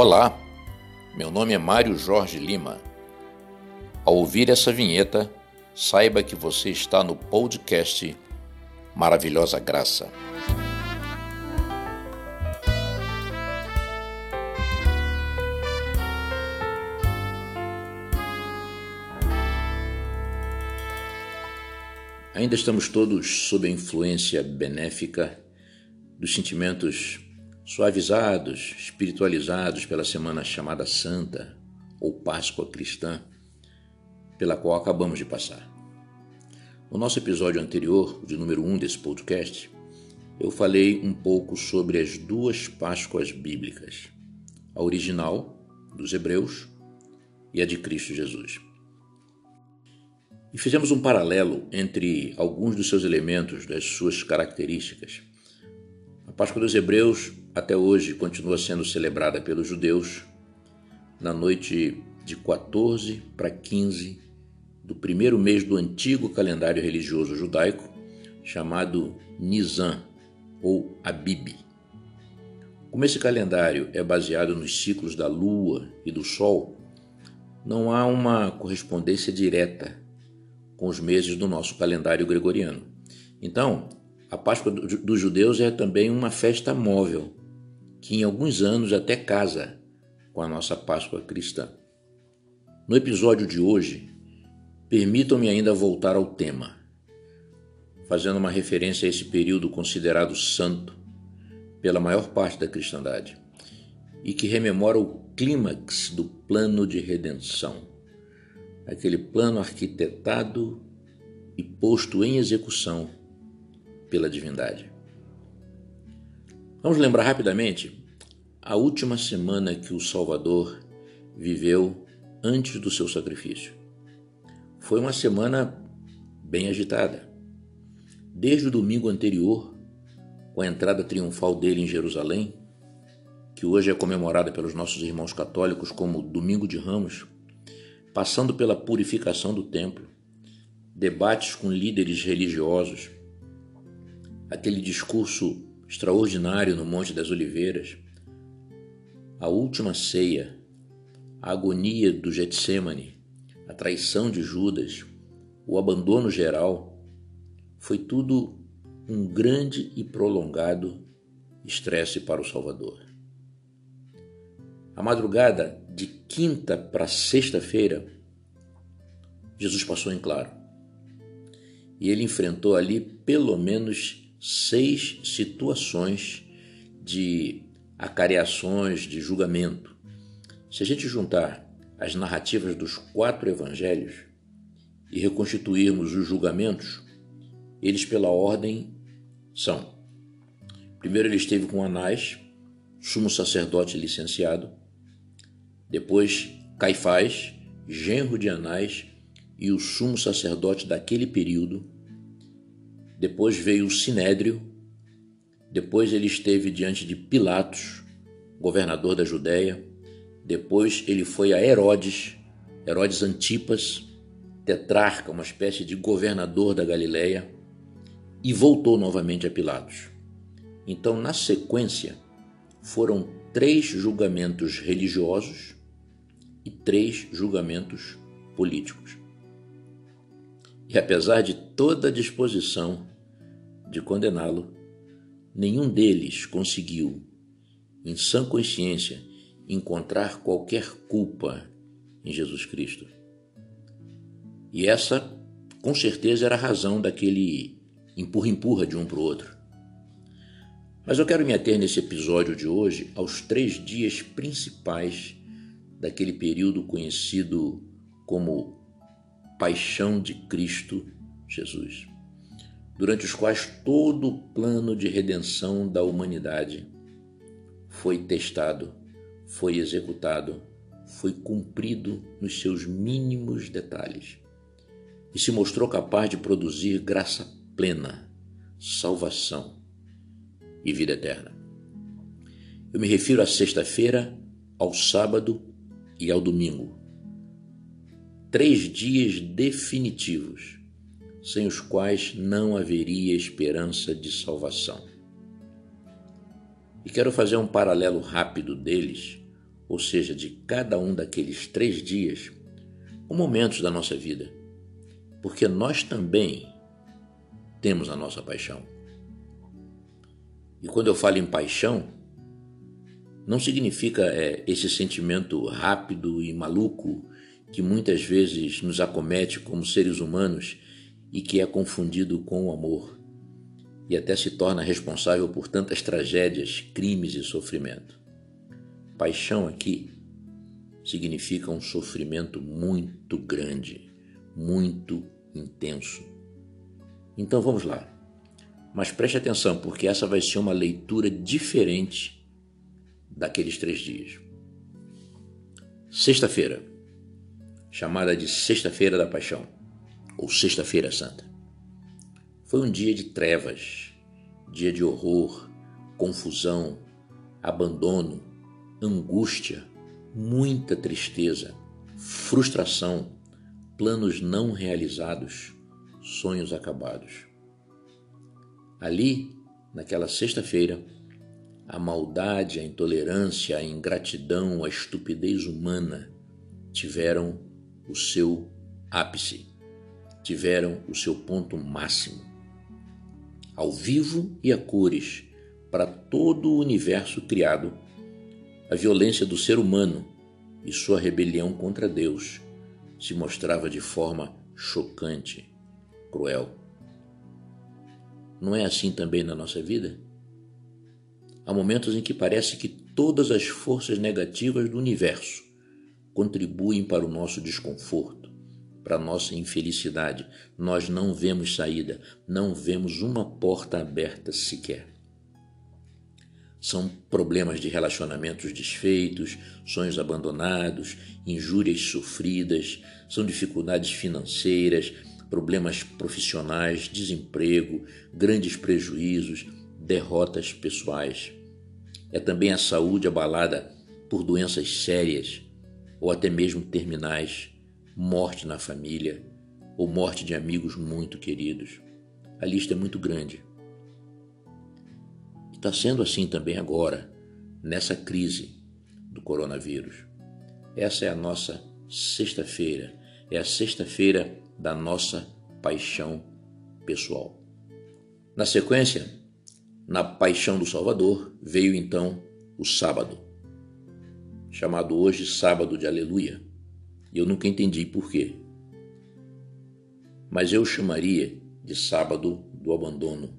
Olá, meu nome é Mário Jorge Lima. Ao ouvir essa vinheta, saiba que você está no podcast Maravilhosa Graça. Ainda estamos todos sob a influência benéfica dos sentimentos suavizados, espiritualizados pela semana chamada Santa ou Páscoa Cristã, pela qual acabamos de passar. No nosso episódio anterior, de número 1 um desse podcast, eu falei um pouco sobre as duas Páscoas bíblicas, a original, dos Hebreus, e a de Cristo Jesus. E fizemos um paralelo entre alguns dos seus elementos, das suas características. A Páscoa dos Hebreus até hoje continua sendo celebrada pelos judeus na noite de 14 para 15 do primeiro mês do antigo calendário religioso judaico, chamado Nisan ou Abib. Como esse calendário é baseado nos ciclos da lua e do sol, não há uma correspondência direta com os meses do nosso calendário gregoriano. Então, a Páscoa dos judeus é também uma festa móvel que em alguns anos até casa com a nossa Páscoa cristã. No episódio de hoje, permitam-me ainda voltar ao tema, fazendo uma referência a esse período considerado santo pela maior parte da cristandade e que rememora o clímax do plano de redenção, aquele plano arquitetado e posto em execução pela divindade. Vamos lembrar rapidamente a última semana que o Salvador viveu antes do seu sacrifício. Foi uma semana bem agitada. Desde o domingo anterior, com a entrada triunfal dele em Jerusalém, que hoje é comemorada pelos nossos irmãos católicos como Domingo de Ramos, passando pela purificação do templo, debates com líderes religiosos, aquele discurso extraordinário no Monte das Oliveiras, a última ceia, a agonia do Getsemane, a traição de Judas, o abandono geral, foi tudo um grande e prolongado estresse para o Salvador. A madrugada de quinta para sexta-feira, Jesus passou em claro. E ele enfrentou ali pelo menos seis situações de acareações de julgamento. Se a gente juntar as narrativas dos quatro evangelhos e reconstituirmos os julgamentos, eles pela ordem são: primeiro ele esteve com Anás, sumo sacerdote licenciado, depois Caifás, genro de Anás e o sumo sacerdote daquele período, depois veio o Sinédrio, depois ele esteve diante de Pilatos, governador da Judéia, depois ele foi a Herodes, Herodes Antipas, tetrarca, uma espécie de governador da Galiléia, e voltou novamente a Pilatos. Então, na sequência, foram três julgamentos religiosos e três julgamentos políticos. E apesar de toda a disposição de condená-lo, nenhum deles conseguiu, em sã consciência, encontrar qualquer culpa em Jesus Cristo. E essa, com certeza, era a razão daquele empurra-empurra de um para o outro. Mas eu quero me ater nesse episódio de hoje aos três dias principais daquele período conhecido como Paixão de Cristo Jesus durante os quais todo o plano de redenção da humanidade foi testado, foi executado, foi cumprido nos seus mínimos detalhes e se mostrou capaz de produzir graça plena, salvação e vida eterna. Eu me refiro à sexta-feira, ao sábado e ao domingo. Três dias definitivos sem os quais não haveria esperança de salvação. E quero fazer um paralelo rápido deles ou seja, de cada um daqueles três dias, ou momentos da nossa vida, porque nós também temos a nossa paixão. E quando eu falo em paixão, não significa é, esse sentimento rápido e maluco que muitas vezes nos acomete como seres humanos e que é confundido com o amor e até se torna responsável por tantas tragédias, crimes e sofrimento. Paixão aqui significa um sofrimento muito grande, muito intenso. Então vamos lá. Mas preste atenção, porque essa vai ser uma leitura diferente daqueles três dias. Sexta-feira, chamada de Sexta-feira da Paixão, ou Sexta-feira Santa. Foi um dia de trevas, dia de horror, confusão, abandono, angústia, muita tristeza, frustração, planos não realizados, sonhos acabados. Ali, naquela sexta-feira, a maldade, a intolerância, a ingratidão, a estupidez humana tiveram o seu ápice, tiveram o seu ponto máximo. Ao vivo e a cores, para todo o universo criado, a violência do ser humano e sua rebelião contra Deus se mostrava de forma chocante, cruel. Não é assim também na nossa vida? Há momentos em que parece que todas as forças negativas do universo contribuem para o nosso desconforto, para nossa infelicidade. Nós não vemos saída, não vemos uma porta aberta sequer. São problemas de relacionamentos desfeitos, sonhos abandonados, injúrias sofridas, são dificuldades financeiras, problemas profissionais, desemprego, grandes prejuízos, derrotas pessoais. É também a saúde abalada por doenças sérias, ou até mesmo terminais, morte na família ou morte de amigos muito queridos. A lista é muito grande. Está sendo assim também agora, nessa crise do coronavírus. Essa é a nossa sexta-feira, é a sexta-feira da nossa paixão pessoal. Na sequência, na paixão do Salvador, veio então o sábado chamado hoje Sábado de Aleluia. Eu nunca entendi por quê. Mas eu chamaria de Sábado do Abandono,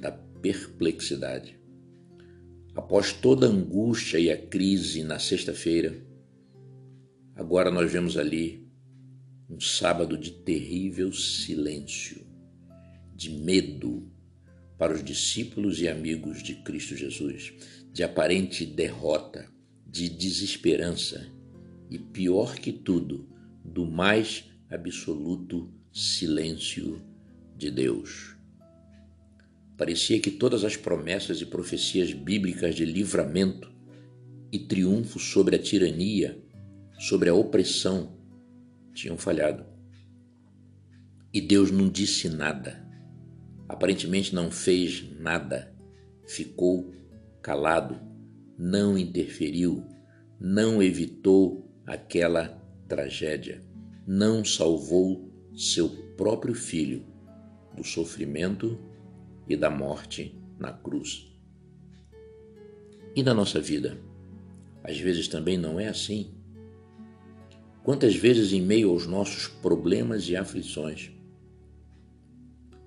da perplexidade. Após toda a angústia e a crise na sexta-feira, agora nós vemos ali um sábado de terrível silêncio, de medo para os discípulos e amigos de Cristo Jesus, de aparente derrota de desesperança e, pior que tudo, do mais absoluto silêncio de Deus. Parecia que todas as promessas e profecias bíblicas de livramento e triunfo sobre a tirania, sobre a opressão, tinham falhado. E Deus não disse nada, aparentemente não fez nada, ficou calado não interferiu, não evitou aquela tragédia, não salvou seu próprio filho do sofrimento e da morte na cruz. E na nossa vida, às vezes também não é assim. Quantas vezes, em meio aos nossos problemas e aflições,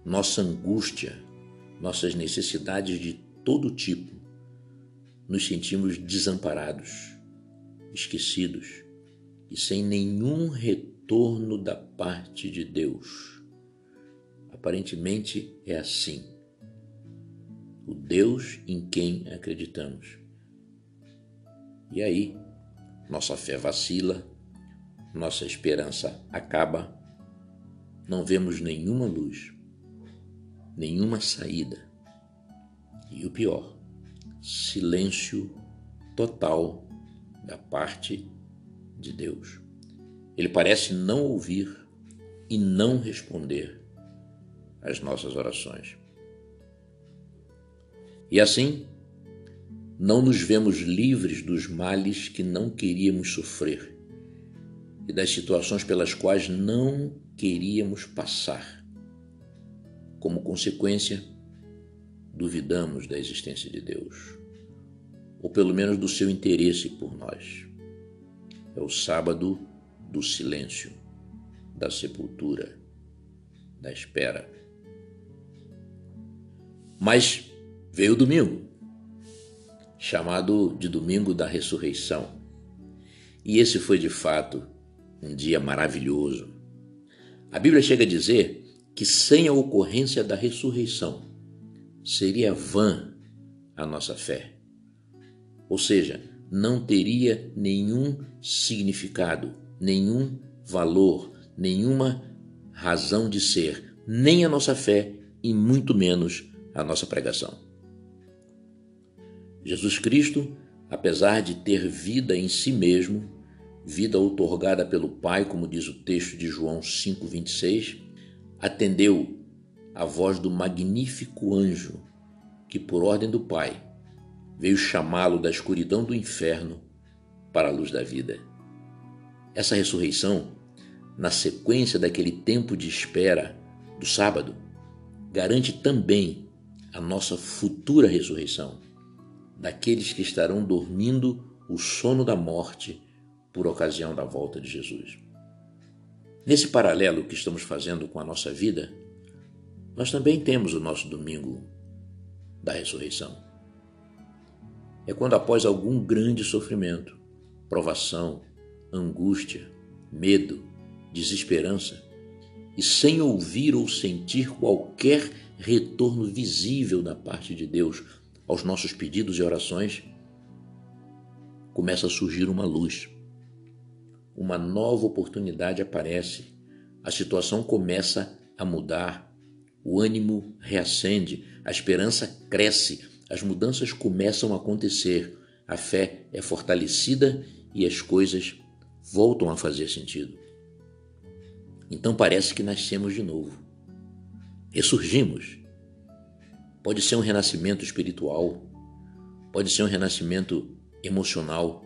nossa angústia, nossas necessidades de todo tipo, nos sentimos desamparados, esquecidos e sem nenhum retorno da parte de Deus. Aparentemente é assim. O Deus em quem acreditamos. E aí, nossa fé vacila, nossa esperança acaba, não vemos nenhuma luz, nenhuma saída. E o pior, silêncio total da parte de Deus. Ele parece não ouvir e não responder às nossas orações. E assim, não nos vemos livres dos males que não queríamos sofrer e das situações pelas quais não queríamos passar. Como consequência, duvidamos da existência de Deus, ou pelo menos do seu interesse por nós. É o sábado do silêncio, da sepultura, da espera. Mas veio o domingo, chamado de domingo da ressurreição. E esse foi de fato um dia maravilhoso. A Bíblia chega a dizer que sem a ocorrência da ressurreição seria vã a nossa fé. Ou seja, não teria nenhum significado, nenhum valor, nenhuma razão de ser, nem a nossa fé e muito menos a nossa pregação. Jesus Cristo, apesar de ter vida em si mesmo, vida outorgada pelo Pai, como diz o texto de João 5:26, atendeu a voz do magnífico anjo que por ordem do Pai veio chamá-lo da escuridão do inferno para a luz da vida. Essa ressurreição, na sequência daquele tempo de espera do sábado, garante também a nossa futura ressurreição, daqueles que estarão dormindo o sono da morte por ocasião da volta de Jesus. Nesse paralelo que estamos fazendo com a nossa vida, nós também temos o nosso domingo da ressurreição. É quando, após algum grande sofrimento, provação, angústia, medo, desesperança, e sem ouvir ou sentir qualquer retorno visível da parte de Deus aos nossos pedidos e orações, começa a surgir uma luz. Uma nova oportunidade aparece, a situação começa a mudar, o ânimo reacende, a esperança cresce, as mudanças começam a acontecer, a fé é fortalecida e as coisas voltam a fazer sentido. Então parece que nascemos de novo ressurgimos. Pode ser um renascimento espiritual, pode ser um renascimento emocional,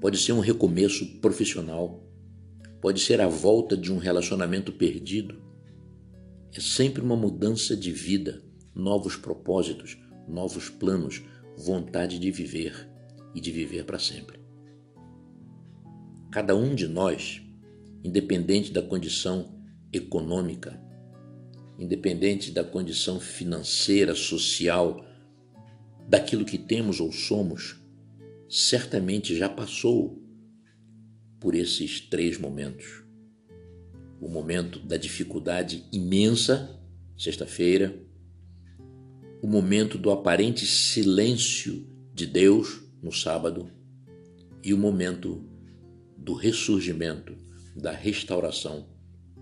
pode ser um recomeço profissional, pode ser a volta de um relacionamento perdido. É sempre uma mudança de vida, novos propósitos, novos planos, vontade de viver e de viver para sempre. Cada um de nós, independente da condição econômica, independente da condição financeira, social, daquilo que temos ou somos, certamente já passou por esses três momentos. O momento da dificuldade imensa, sexta-feira, o momento do aparente silêncio de Deus no sábado e o momento do ressurgimento, da restauração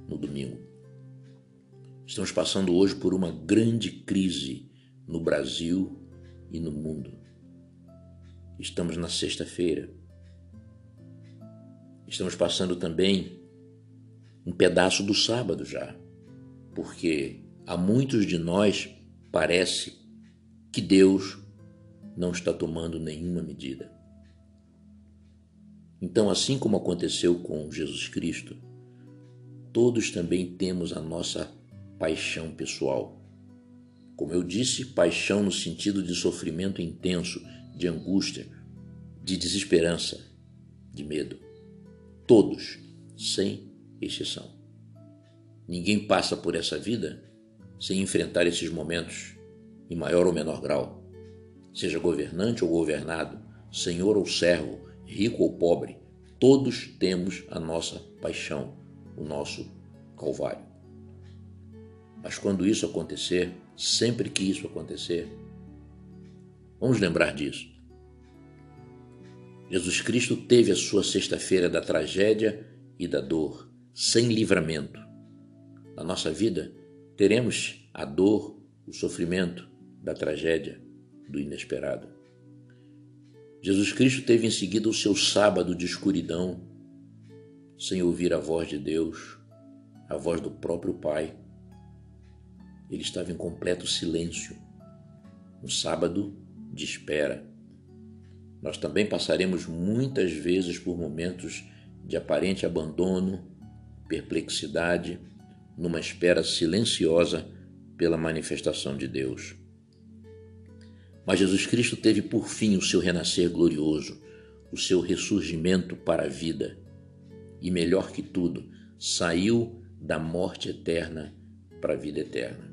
no domingo. Estamos passando hoje por uma grande crise no Brasil e no mundo. Estamos na sexta-feira. Estamos passando também um pedaço do sábado já, porque a muitos de nós parece que Deus não está tomando nenhuma medida. Então, assim como aconteceu com Jesus Cristo, todos também temos a nossa paixão pessoal. Como eu disse, paixão no sentido de sofrimento intenso, de angústia, de desesperança, de medo. Todos, sem exceção. Ninguém passa por essa vida sem enfrentar esses momentos, em maior ou menor grau. Seja governante ou governado, senhor ou servo, rico ou pobre, todos temos a nossa paixão, o nosso calvário. Mas quando isso acontecer, sempre que isso acontecer, vamos lembrar disso. Jesus Cristo teve a sua sexta-feira da tragédia e da dor, sem livramento. Na nossa vida, teremos a dor, o sofrimento da tragédia, do inesperado. Jesus Cristo teve em seguida o seu sábado de escuridão, sem ouvir a voz de Deus, a voz do próprio Pai ele estava em completo silêncio. Um sábado de espera, Nós também passaremos muitas vezes por momentos de aparente abandono, perplexidade, numa espera silenciosa pela manifestação de Deus. Mas Jesus Cristo teve por fim o seu renascer glorioso, o seu ressurgimento para a vida. E melhor que tudo, saiu da morte eterna para a vida eterna.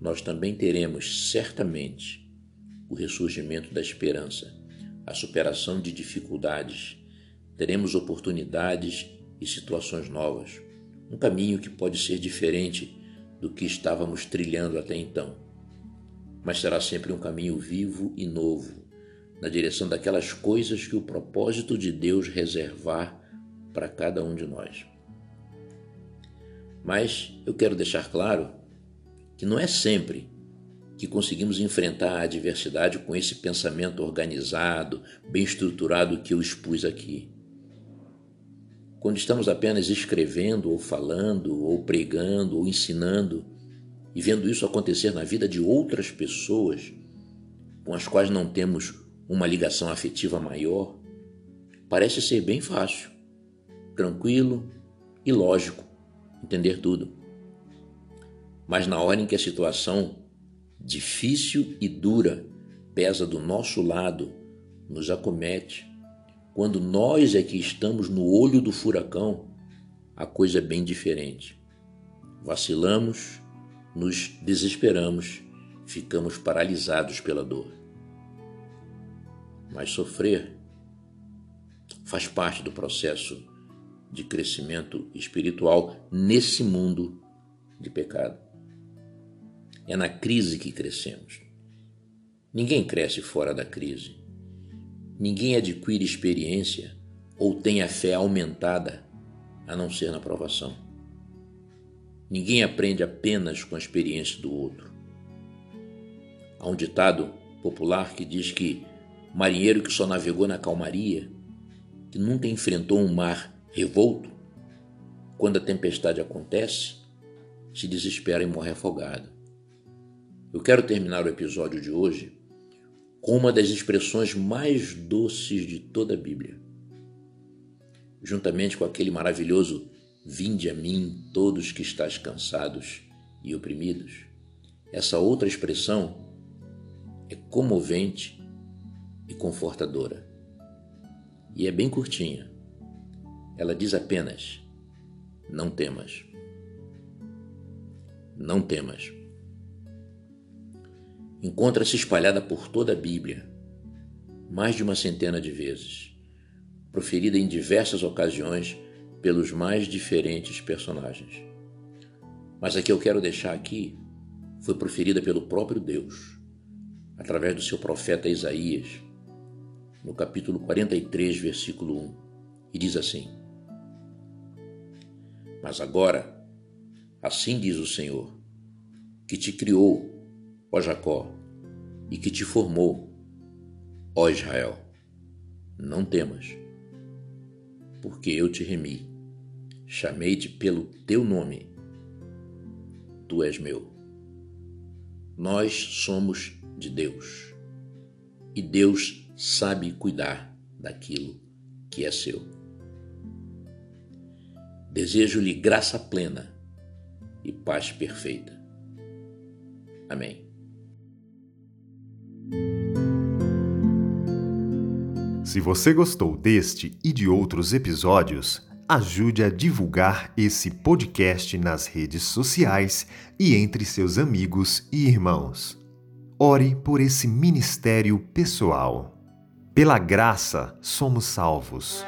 Nós também teremos certamente o ressurgimento da esperança, a superação de dificuldades, teremos oportunidades e situações novas, um caminho que pode ser diferente do que estávamos trilhando até então, mas será sempre um caminho vivo e novo, na direção daquelas coisas que o propósito de Deus reservar para cada um de nós. Mas eu quero deixar claro que não é sempre que conseguimos enfrentar a adversidade com esse pensamento organizado, bem estruturado que eu expus aqui. Quando estamos apenas escrevendo, ou falando, ou pregando, ou ensinando, e vendo isso acontecer na vida de outras pessoas com as quais não temos uma ligação afetiva maior, parece ser bem fácil, tranquilo e lógico entender tudo. Mas na hora em que a situação difícil e dura pesa do nosso lado, nos acomete, quando nós é que estamos no olho do furacão, a coisa é bem diferente. Vacilamos, nos desesperamos, ficamos paralisados pela dor. Mas sofrer faz parte do processo de crescimento espiritual nesse mundo de pecado. É na crise que crescemos. Ninguém cresce fora da crise. Ninguém adquire experiência ou tem a fé aumentada a não ser na provação. Ninguém aprende apenas com a experiência do outro. Há um ditado popular que diz que marinheiro que só navegou na calmaria, que nunca enfrentou um mar revolto, quando a tempestade acontece, se desespera e morre afogado. Eu quero terminar o episódio de hoje com uma das expressões mais doces de toda a Bíblia. Juntamente com aquele maravilhoso Vinde a mim, todos que estáis cansados e oprimidos. Essa outra expressão é comovente e confortadora. E é bem curtinha. Ela diz apenas: Não temas. Não temas. Encontra-se espalhada por toda a Bíblia, mais de uma centena de vezes, proferida em diversas ocasiões pelos mais diferentes personagens. Mas a que eu quero deixar aqui foi proferida pelo próprio Deus, através do seu profeta Isaías, no capítulo 43, versículo 1, e diz assim: Mas agora, assim diz o Senhor, que te criou, ó Jacó, e que te formou, ó Israel, não temas, porque eu te remi, chamei-te pelo teu nome, tu és meu. Nós somos de Deus, e Deus sabe cuidar daquilo que é seu. Desejo-lhe graça plena e paz perfeita. Amém. Se você gostou deste e de outros episódios, ajude a divulgar esse podcast nas redes sociais e entre seus amigos e irmãos. Ore por esse ministério pessoal. Pela graça somos salvos.